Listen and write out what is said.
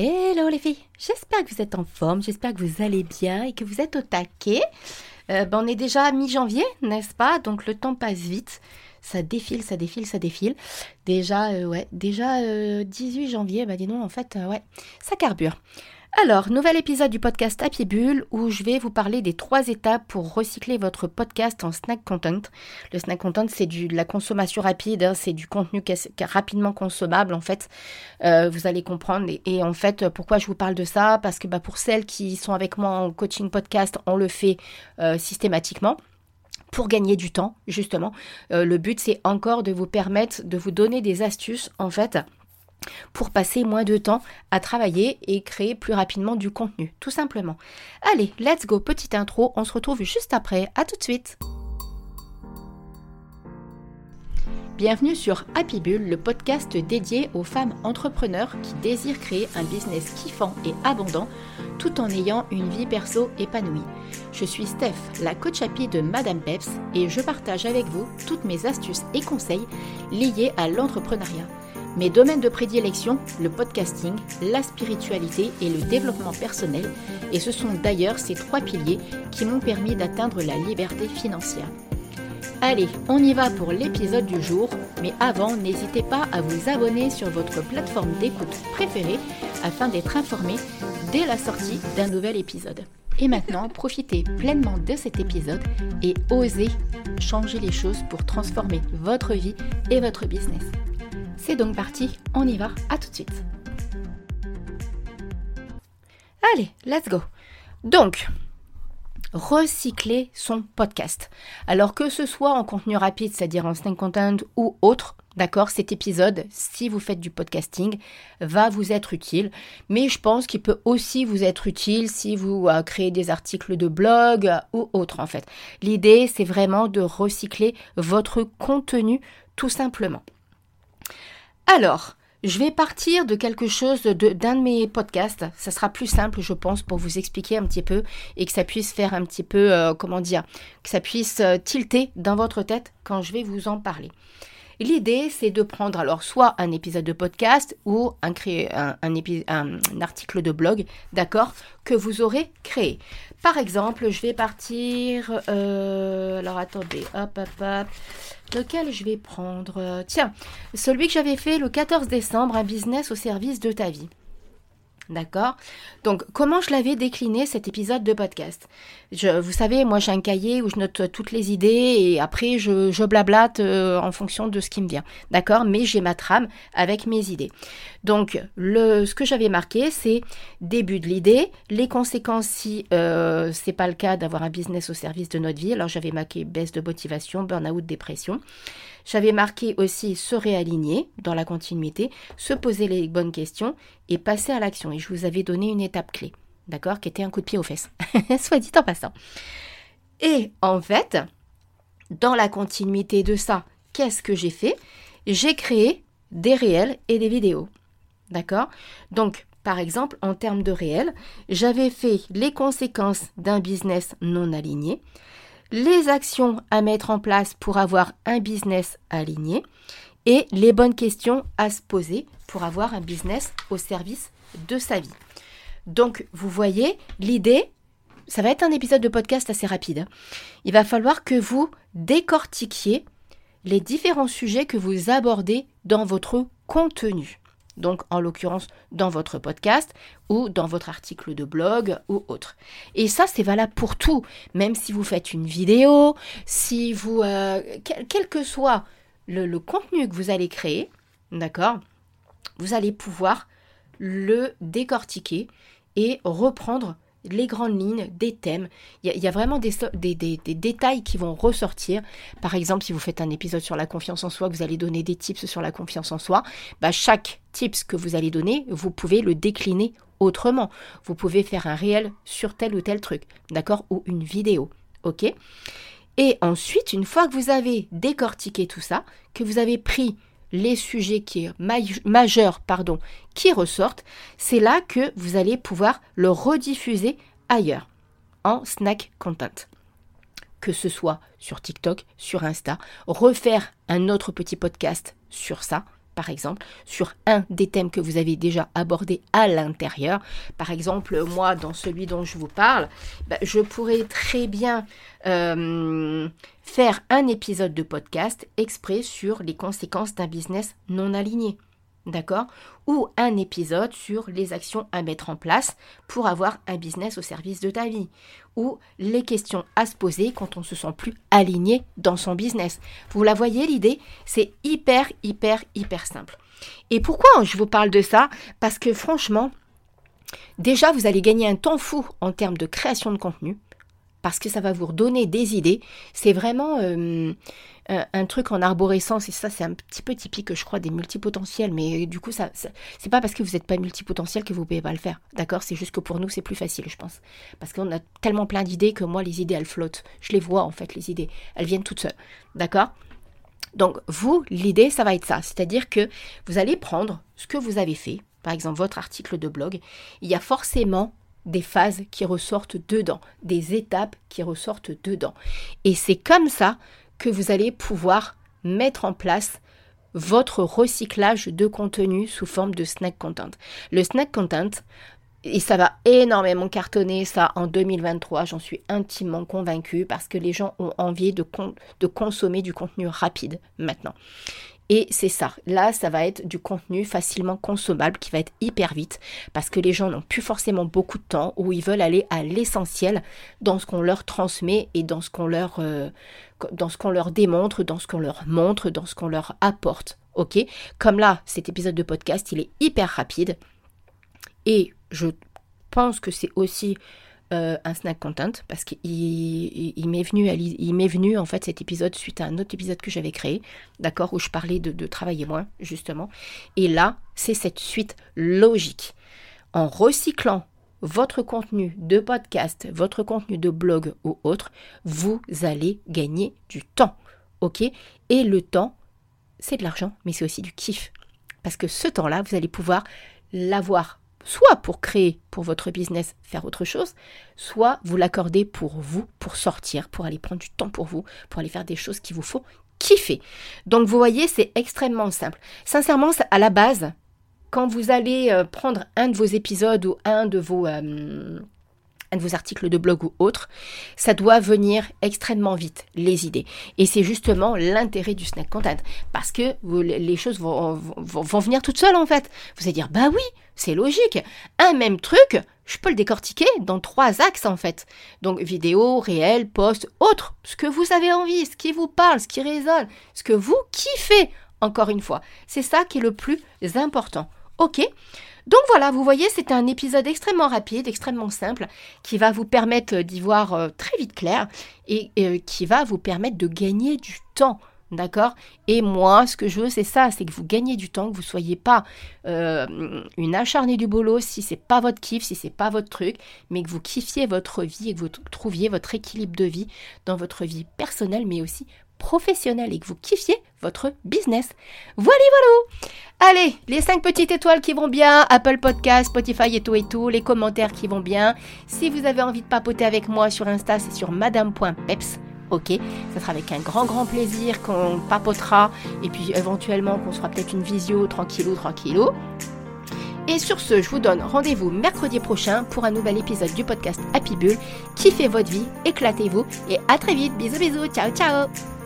Hello les filles, j'espère que vous êtes en forme, j'espère que vous allez bien et que vous êtes au taquet. Euh, ben, on est déjà mi-janvier, n'est-ce pas? Donc le temps passe vite. Ça défile, ça défile, ça défile. Déjà, euh, ouais, déjà 18 euh, janvier, bah dis donc, en fait, ouais, ça carbure. Alors, nouvel épisode du podcast Happy Bull où je vais vous parler des trois étapes pour recycler votre podcast en snack content. Le snack content, c'est de la consommation rapide, hein, c'est du contenu rapidement consommable en fait. Euh, vous allez comprendre. Et, en fait, pourquoi je vous parle de ça? Parce que bah, pour celles qui sont avec moi en coaching podcast, on le fait euh, systématiquement pour gagner du temps, justement. Euh, le but, c'est encore de vous permettre de vous donner des astuces, en fait, pour passer moins de temps à travailler et créer plus rapidement du contenu, tout simplement. Allez, let's go, petite intro, on se retrouve juste après, à tout de suite. Bienvenue sur Happy Bull, le podcast dédié aux femmes entrepreneurs qui désirent créer un business kiffant et abondant tout en ayant une vie perso épanouie. Je suis Steph, la coach happy de Madame Peps et je partage avec vous toutes mes astuces et conseils liés à l'entrepreneuriat. Mes domaines de prédilection, le podcasting, la spiritualité et le développement personnel, et ce sont d'ailleurs ces trois piliers qui m'ont permis d'atteindre la liberté financière. Allez, on y va pour l'épisode du jour, mais avant, n'hésitez pas à vous abonner sur votre plateforme d'écoute préférée afin d'être informé dès la sortie d'un nouvel épisode. Et maintenant, profitez pleinement de cet épisode et osez changer les choses pour transformer votre vie et votre business. C'est donc parti, on y va, à tout de suite. Allez, let's go. Donc, recycler son podcast. Alors que ce soit en contenu rapide, c'est-à-dire en snake content ou autre, d'accord, cet épisode, si vous faites du podcasting, va vous être utile. Mais je pense qu'il peut aussi vous être utile si vous euh, créez des articles de blog ou autre en fait. L'idée, c'est vraiment de recycler votre contenu tout simplement. Alors, je vais partir de quelque chose d'un de, mes podcasts. Ça sera plus simple, je pense, pour vous expliquer un petit peu et que ça puisse faire un petit peu, euh, comment dire, que ça puisse euh, tilter dans votre tête quand je vais vous en parler. L'idée, c'est de prendre alors soit un épisode de podcast ou un, article de blog, d'accord, que vous aurez créé. Par exemple, je vais partir. Euh, alors attendez, hop, hop, hop. Lequel je vais prendre? Tiens, celui que j'avais fait le 14 décembre, un business au service de ta vie. D'accord Donc, comment je l'avais décliné cet épisode de podcast? Vous savez, moi j'ai un cahier où je note toutes les idées et après je, blablate euh, en fonction de ce qui me vient. D'accord? Mais j'ai ma trame avec mes idées. Donc, ce que j'avais marqué, c'est début de l'idée, les conséquences si euh, c'est pas le cas d'avoir un business au service de notre vie. Alors, j'avais marqué baisse de motivation, burn-out, dépression. J'avais marqué aussi se réaligner dans la continuité, se poser les bonnes questions et passer à l'action. Et je vous avais donné une étape clé, d'accord, qui était un coup de pied aux fesses, soit dit en passant. Et en fait, dans la continuité de ça, qu'est-ce que j'ai fait? J'ai créé des réels et des vidéos. D'accord? Donc, par exemple, en termes de réels, j'avais fait les conséquences d'un business non aligné, les actions à mettre en place pour avoir un business aligné et les bonnes questions à se poser pour avoir un business au service de sa vie. Donc, vous voyez, l'idée, ça va être un épisode de podcast assez rapide. Il va falloir que vous décortiquiez les différents sujets que vous abordez dans votre contenu donc en l'occurrence dans votre podcast ou dans votre article de blog ou autre. Et ça, c'est valable pour tout, même si vous faites une vidéo, si vous, euh, quel, que soit le, contenu que vous allez créer, d'accord, vous allez pouvoir le décortiquer et reprendre les grandes lignes des thèmes. Il y, a vraiment des, des, détails qui vont ressortir. Par exemple, si vous faites un épisode sur la confiance en soi, vous allez donner des tips sur la confiance en soi, bah, chaque tips que vous allez donner, vous pouvez le décliner autrement. Vous pouvez faire un réel sur tel ou tel truc, d'accord Ou une vidéo, ok? Et ensuite, une fois que vous avez décortiqué tout ça, que vous avez pris les sujets majeurs pardon, qui ressortent, c'est là que vous allez pouvoir le rediffuser ailleurs en snack content. Que ce soit sur TikTok, sur Insta, refaire un autre petit podcast sur ça, par exemple, sur un des thèmes que vous avez déjà abordé à l'intérieur. Par exemple, moi, dans celui dont je vous parle, bah, je pourrais très bien euh, faire un épisode de podcast exprès sur les conséquences d'un business non aligné d'accord Ou un épisode sur les actions à mettre en place pour avoir un business au service de ta vie. Ou les questions à se poser quand on se sent plus aligné dans son business. Vous la voyez l'idée? C'est hyper, hyper, hyper simple. Et pourquoi je vous parle de ça? Parce que franchement, déjà, vous allez gagner un temps fou en termes de création de contenu parce que ça va vous redonner des idées. C'est vraiment euh, un, truc en arborescence, et ça c'est un petit peu typique, je crois, des multipotentiels, mais du coup, ça, c'est pas parce que vous n'êtes pas multipotentiel que vous ne pouvez pas le faire, d'accord? C'est juste que pour nous, c'est plus facile, je pense. Parce qu'on a tellement plein d'idées que moi, les idées, elles flottent. Je les vois, en fait, les idées. Elles viennent toutes seules, d'accord? Donc, vous, l'idée, ça va être ça. C'est-à-dire que vous allez prendre ce que vous avez fait, par exemple votre article de blog, il y a forcément des phases qui ressortent dedans, des étapes qui ressortent dedans. Et c'est comme ça que vous allez pouvoir mettre en place votre recyclage de contenu sous forme de snack content. Le snack content, et ça va énormément cartonner ça en 2023, j'en suis intimement convaincue parce que les gens ont envie de, de consommer du contenu rapide maintenant. Et c'est ça. Là, ça va être du contenu facilement consommable qui va être hyper vite parce que les gens n'ont plus forcément beaucoup de temps ou ils veulent aller à l'essentiel dans ce qu'on leur transmet et dans ce qu'on leur, euh, dans ce qu'on leur démontre, dans ce qu'on leur montre, dans ce qu'on leur apporte. Ok? Comme là, cet épisode de podcast, il est hyper rapide et je pense que c'est aussi euh, un snack content parce qu'il il, m'est venu, il m'est venu en fait cet épisode suite à un autre épisode que j'avais créé, d'accord, où je parlais de, de travailler moins justement. Et là, c'est cette suite logique. En recyclant votre contenu de podcast, votre contenu de blog ou autre, vous allez gagner du temps. Ok? Et le temps, c'est de l'argent, mais c'est aussi du kiff. Parce que ce temps-là, vous allez pouvoir l'avoir soit pour créer pour votre business, faire autre chose, soit vous l'accordez pour vous, pour sortir, pour aller prendre du temps pour vous, pour aller faire des choses qui vous font kiffer. Donc vous voyez, c'est extrêmement simple. Sincèrement, à la base, quand vous allez euh, prendre un de vos épisodes ou un de vos... Euh, un de vos articles de blog ou autre, ça doit venir extrêmement vite, les idées. Et c'est justement l'intérêt du snack content, parce que les choses vont, vont, venir toutes seules en fait. Vous allez dire, bah oui, c'est logique. Un même truc, je peux le décortiquer dans trois axes en fait. Donc vidéo, réel, post, autre, ce que vous avez envie, ce qui vous parle, ce qui résonne, ce que vous kiffez, encore une fois. C'est ça qui est le plus important. Ok donc voilà, vous voyez, c'est un épisode extrêmement rapide, extrêmement simple, qui va vous permettre d'y voir euh, très vite clair et euh, qui va vous permettre de gagner du temps. D'accord? Et moi, ce que je veux, c'est ça, c'est que vous gagnez du temps, que vous ne soyez pas euh, une acharnée du boulot si c'est pas votre kiff, si c'est pas votre truc, mais que vous kiffiez votre vie et que vous trouviez votre équilibre de vie dans votre vie personnelle, mais aussi professionnelle et que vous kiffiez votre business. Voilà, voilà Allez, les 5 petites étoiles qui vont bien, Apple Podcast, Spotify et tout et tout, les commentaires qui vont bien. Si vous avez envie de papoter avec moi sur Insta, c'est sur madame.peps. Ok, ça sera avec un grand grand plaisir qu'on papotera et puis éventuellement qu'on sera peut-être une visio tranquillou tranquillou. Et sur ce, je vous donne rendez-vous mercredi prochain pour un nouvel épisode du podcast Happy Bull. Kiffez votre vie, éclatez-vous et à très vite. Bisous bisous, ciao ciao